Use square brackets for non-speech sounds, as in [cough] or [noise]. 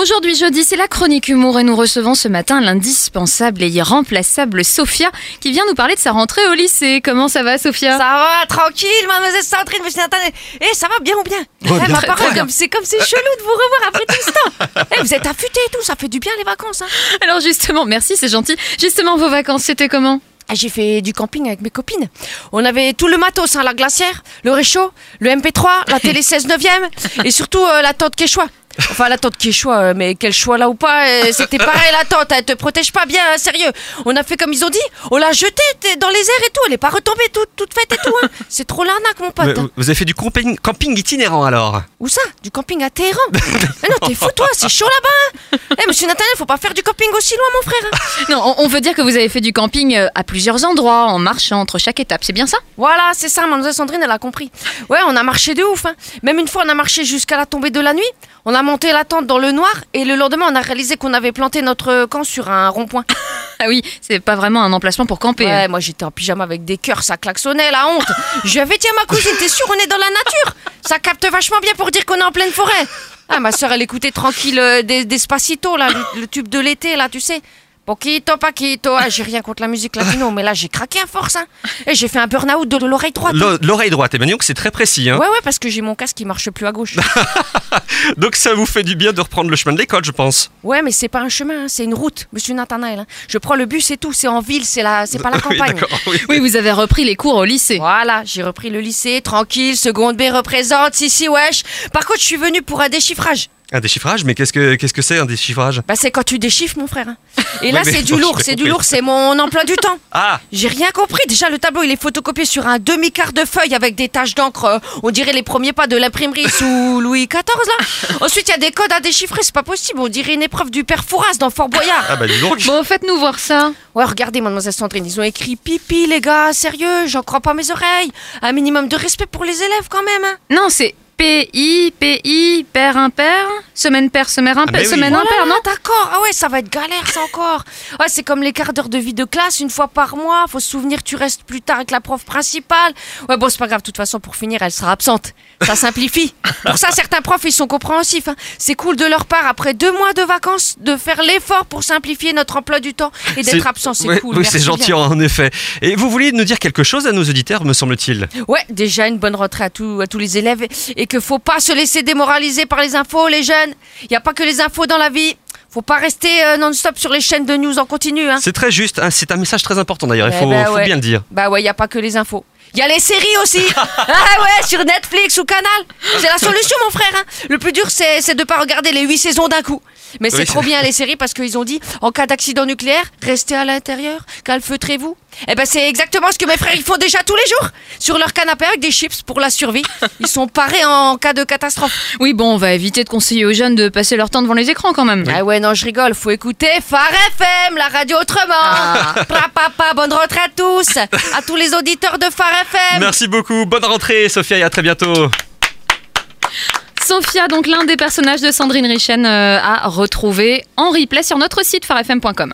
Aujourd'hui jeudi, c'est la chronique humour et nous recevons ce matin l'indispensable et irremplaçable Sophia qui vient nous parler de sa rentrée au lycée. Comment ça va Sophia? Ça va, tranquille, mademoiselle Sandrine, monsieur Nathan. Eh, ça va bien ou bien? Ouais, Eh, bien. ma parole, bien. comme c'est comme c'est chelou de vous revoir après tout ce temps. Eh, vous êtes affûtés et tout, ça fait du bien les vacances. Hein. Alors justement, merci, c'est gentil. Justement, vos vacances, c'était comment? Ah, J'ai fait du camping avec mes copines. On avait tout le matos, hein, la glacière, le réchaud, le MP3, la télé 16 neuvième et surtout euh, la tente Quechua. Enfin, la tente Quechua, euh, mais quel choix là ou pas, euh, c'était pareil la tente, elle te protège pas bien, hein, sérieux. On a fait comme ils ont dit, on l'a jetée dans les airs et tout, elle est pas retombée toute, toute faite et tout. Hein. [laughs] C'est trop l'arnaque, mon pote. Mais vous- avez fait du camping, camping itinérant alors? Où ça? Du camping à Téhéran? Mais non, t'es fou toi, c'est chaud là-bas hein. Eh monsieur Nathaniel, faut pas faire du camping aussi loin mon frère hein. [laughs] Non, on, veut dire que vous avez fait du camping euh, à plusieurs endroits, en marchant entre chaque étape, c'est bien ça? Voilà, c'est ça, mademoiselle Sandrine, elle a compris. Ouais, on a marché de ouf hein. Même une fois, on a marché jusqu'à la tombée de la nuit. On a monté la tente dans le noir et le lendemain, on a réalisé qu'on avait planté notre camp sur un rond-point. [laughs] Ah oui, c'est pas vraiment un emplacement pour camper. hein. Ouais, moi j'étais en pyjama avec des cœurs, ça klaxonnait, la honte. [laughs] Je lui avais dit à ma cousine, t'es sûre, on est dans la nature? Ça capte vachement bien pour dire qu'on est en pleine forêt. Ah, ma soeur, elle écoutait tranquille euh, des Despacito, là, le, le tube de l'été, là, tu sais. Poquito, paquito. Ah, j'ai rien contre la musique latino, mais là, j'ai craqué à force, hein. Et j'ai fait un burn-out de l'oreille droite. L'o- L'oreille droite, et bien donc c'est très précis. Hein. Ouais, ouais, parce que j'ai mon casque qui marche plus à gauche. [laughs] [laughs] Donc ça vous fait du bien de reprendre le chemin de l'école, je pense. Ouais, mais c'est pas un chemin, hein, c'est une route, monsieur Nathanaël. hein. Je prends le bus et tout, c'est en ville, c'est la, c'est pas la [laughs] Oui, campagne. d'accord, oui. Oui, vous avez repris les cours au lycée. Voilà, j'ai repris le lycée, tranquille, seconde B représente, si si wesh. Par contre, je suis venu pour un déchiffrage. Un déchiffrage, mais qu'est-ce que qu'est-ce que c'est un déchiffrage? Bah c'est quand tu déchiffres mon frère. Et là [laughs] c'est du lourd, c'est du lourd, c'est mon emploi du temps. Ah J'ai rien compris. Déjà le tableau il est photocopié sur un demi-quart de feuille avec des taches d'encre. euh, On dirait les premiers pas de l'imprimerie [laughs] sous Louis XIV là. Ensuite il y a des codes à déchiffrer, c'est pas possible. On dirait une épreuve du père Fouras dans Fort Boyard. Ah bah dis donc Bon, faites-nous voir ça. Ouais reardez mademoiselle Sandrine, ils ont écrit pipi les gars, sérieux, j'en crois pas mes oreilles. Un minimum de respect pour les élèves quand même. Hein. Non, c'est PI, PI, père impair, semaine paire, semaine mais impair, oui. semaine Voilà, impair, non D'accord. Ah ouais, ça va être galère, ça encore. Ouais, c'est comme les quarts d'heure de vie de classe, une fois par mois. Faut se souvenir, tu restes plus tard avec la prof principale. Ouais, bon, c'est pas grave. De toute façon, pour finir, elle sera absente. Ça simplifie. [laughs] Pour ça, certains profs, ils sont compréhensifs. hein. C'est cool de leur part, après deux mois de vacances, de faire l'effort pour simplifier notre emploi du temps et d'être absent. C'est Ouais, cool. Oui, c'est gentil bien. en effet. Et vous vouliez nous dire quelque chose à nos auditeurs, me semble-t-il? Ouais, déjà une bonne rentrée à, tous à tous les élèves et que faut pas se laisser démoraliser par les infos, les jeunes. Il y a pas que les infos dans la vie. Faut pas rester euh, non-stop sur les chaînes de news en continu. Hein. C'est très juste, hein, c'est un message très important d'ailleurs, il Eh faut, ben faut ouais. bien le dire. Bah ouais, y a pas que les infos. Y a les séries aussi. [laughs] ah ouais, sur Netflix ou Canal. C'est la solution, mon frère. hein. Le plus dur, c'est de pas regarder les huit saisons d'un coup. Mais c'est Oui, trop bien les [laughs] séries parce qu'ils ont dit en cas d'accident nucléaire, restez à l'intérieur, calfeutrez-vous. Eh ben c'est exactement ce que mes frères ils font déjà tous les jours sur leur canapé avec des chips pour la survie. Ils sont parés en cas de catastrophe. Oui, bon, on va éviter de conseiller aux jeunes de passer leur temps devant les écrans quand même. Ah ouais, non, je rigole. Faut écouter Phare FM, la radio autrement. Ah. Pa, pa, pa, bonne rentrée à tous, à tous les auditeurs de Phare FM. Merci beaucoup, bonne rentrée Sophia et à très bientôt. Sophia, donc l'un des personnages de Sandrine Richen, euh, à retrouver en replay sur notre site farfm.com.